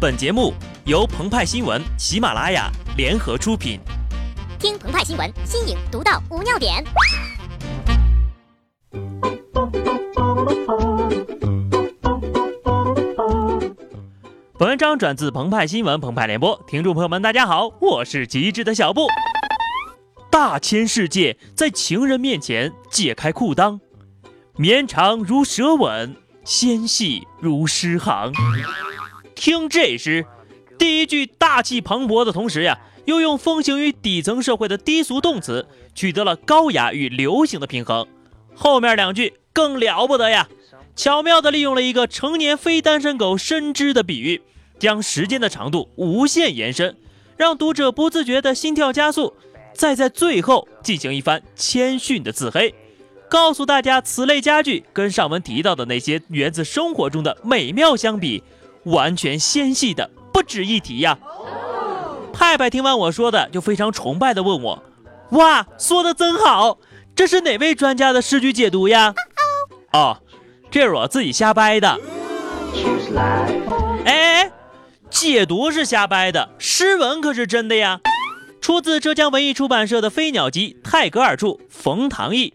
本节目由澎湃新闻、喜马拉雅联合出品。听澎湃新闻，新颖独到，无尿点。本文章转自澎湃新闻《澎湃联播，听众朋友们，大家好，我是极致的小布。大千世界在情人面前解开裤裆，绵长如舌吻，纤细如诗行。听这诗，第一句大气磅礴的同时呀，又用风行于底层社会的低俗动词，取得了高雅与流行的平衡。后面两句更了不得呀，巧妙地利用了一个成年非单身狗深知的比喻，将时间的长度无限延伸，让读者不自觉的心跳加速，再在最后进行一番谦逊的自黑，告诉大家此类佳句跟上文提到的那些源自生活中的美妙相比。完全纤细的不值一提呀！派派听完我说的，就非常崇拜的问我：“哇，说的真好，这是哪位专家的诗句解读呀？”哦，这是我自己瞎掰的。哎，解读是瞎掰的，诗文可是真的呀！出自浙江文艺出版社的《飞鸟集》，泰戈尔著，冯唐译。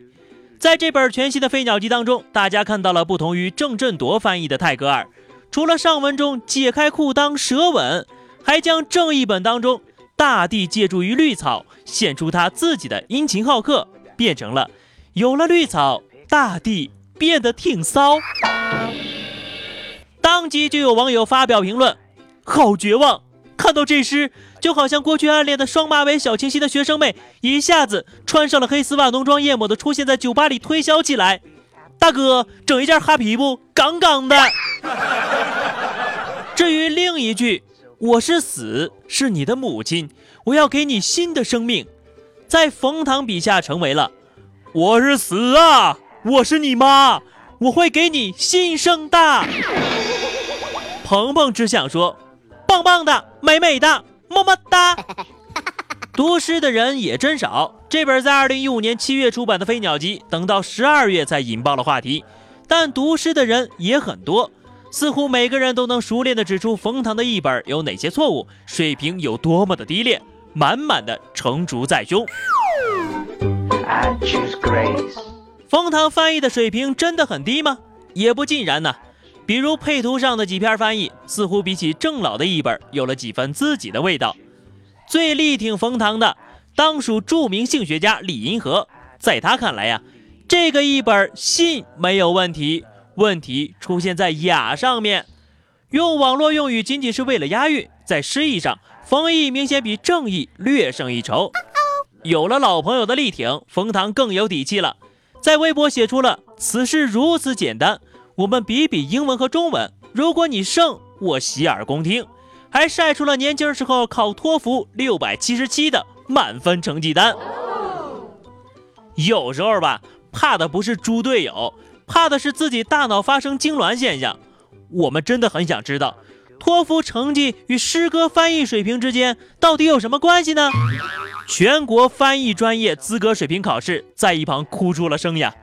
在这本全新的《飞鸟集》当中，大家看到了不同于郑振铎翻译的泰戈尔。除了上文中解开裤裆舌吻，还将正义本当中大地借助于绿草献出他自己的殷勤好客，变成了有了绿草，大地变得挺骚。当即就有网友发表评论：好绝望！看到这诗，就好像过去暗恋的双马尾小清新的学生妹，一下子穿上了黑丝袜，浓妆艳抹的出现在酒吧里推销起来。大哥，整一件哈皮不？杠杠的。至于另一句“我是死，是你的母亲，我要给你新的生命”，在冯唐笔下成为了“我是死啊，我是你妈，我会给你新生的”。鹏鹏只想说：“棒棒的，美美的，么么哒。”读诗的人也真少。这本在二零一五年七月出版的《飞鸟集》，等到十二月才引爆了话题，但读诗的人也很多。似乎每个人都能熟练地指出冯唐的译本有哪些错误，水平有多么的低劣，满满的成竹在胸。冯唐翻译的水平真的很低吗？也不尽然呢。比如配图上的几篇翻译，似乎比起郑老的译本有了几分自己的味道。最力挺冯唐的，当属著名性学家李银河。在他看来呀，这个一本信没有问题。问题出现在雅上面，用网络用语仅仅是为了押韵，在诗意上，冯毅明显比正义略胜一筹。有了老朋友的力挺，冯唐更有底气了，在微博写出了“此事如此简单，我们比比英文和中文，如果你胜，我洗耳恭听”，还晒出了年轻时候考托福六百七十七的满分成绩单。有时候吧，怕的不是猪队友。怕的是自己大脑发生痉挛现象。我们真的很想知道，托福成绩与诗歌翻译水平之间到底有什么关系呢？全国翻译专业资格水平考试在一旁哭出了声呀，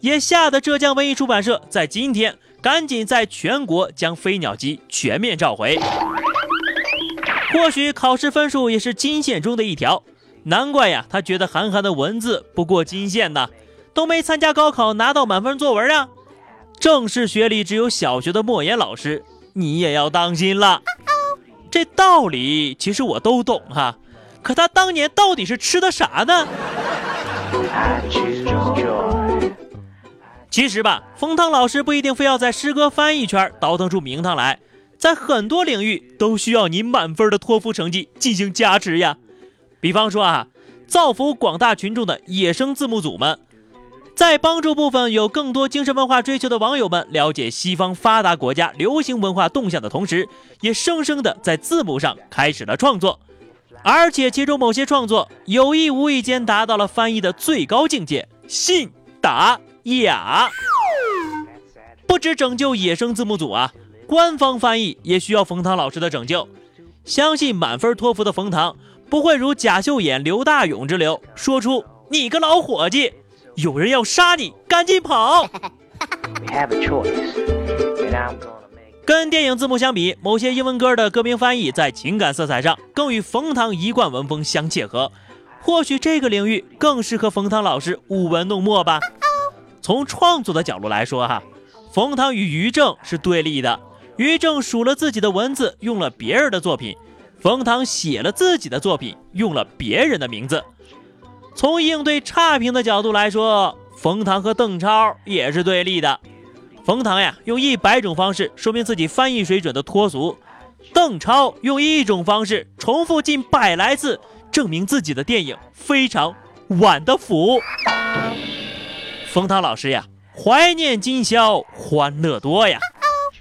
也吓得浙江文艺出版社在今天赶紧在全国将飞鸟集全面召回。或许考试分数也是金线中的一条，难怪呀，他觉得韩寒的文字不过金线呢。都没参加高考拿到满分作文啊！正式学历只有小学的莫言老师，你也要当心了。这道理其实我都懂哈，可他当年到底是吃的啥呢？其实吧，冯唐老师不一定非要在诗歌翻译圈倒腾出名堂来，在很多领域都需要你满分的托福成绩进行加持呀。比方说啊，造福广大群众的野生字幕组们。在帮助部分有更多精神文化追求的网友们了解西方发达国家流行文化动向的同时，也生生的在字幕上开始了创作，而且其中某些创作有意无意间达到了翻译的最高境界，信达雅。不止拯救野生字幕组啊，官方翻译也需要冯唐老师的拯救。相信满分托福的冯唐不会如贾秀妍、刘大勇之流，说出你个老伙计。有人要杀你，赶紧跑！跟电影字幕相比，某些英文歌的歌名翻译在情感色彩上更与冯唐一贯文风相切合。或许这个领域更适合冯唐老师舞文弄墨吧。从创作的角度来说，哈，冯唐与于正是对立的。于正数了自己的文字，用了别人的作品；冯唐写了自己的作品，用了别人的名字。从应对差评的角度来说，冯唐和邓超也是对立的。冯唐呀，用一百种方式说明自己翻译水准的脱俗；邓超用一种方式重复近百来次，证明自己的电影非常晚的腐。冯唐老师呀，怀念今宵欢乐多呀。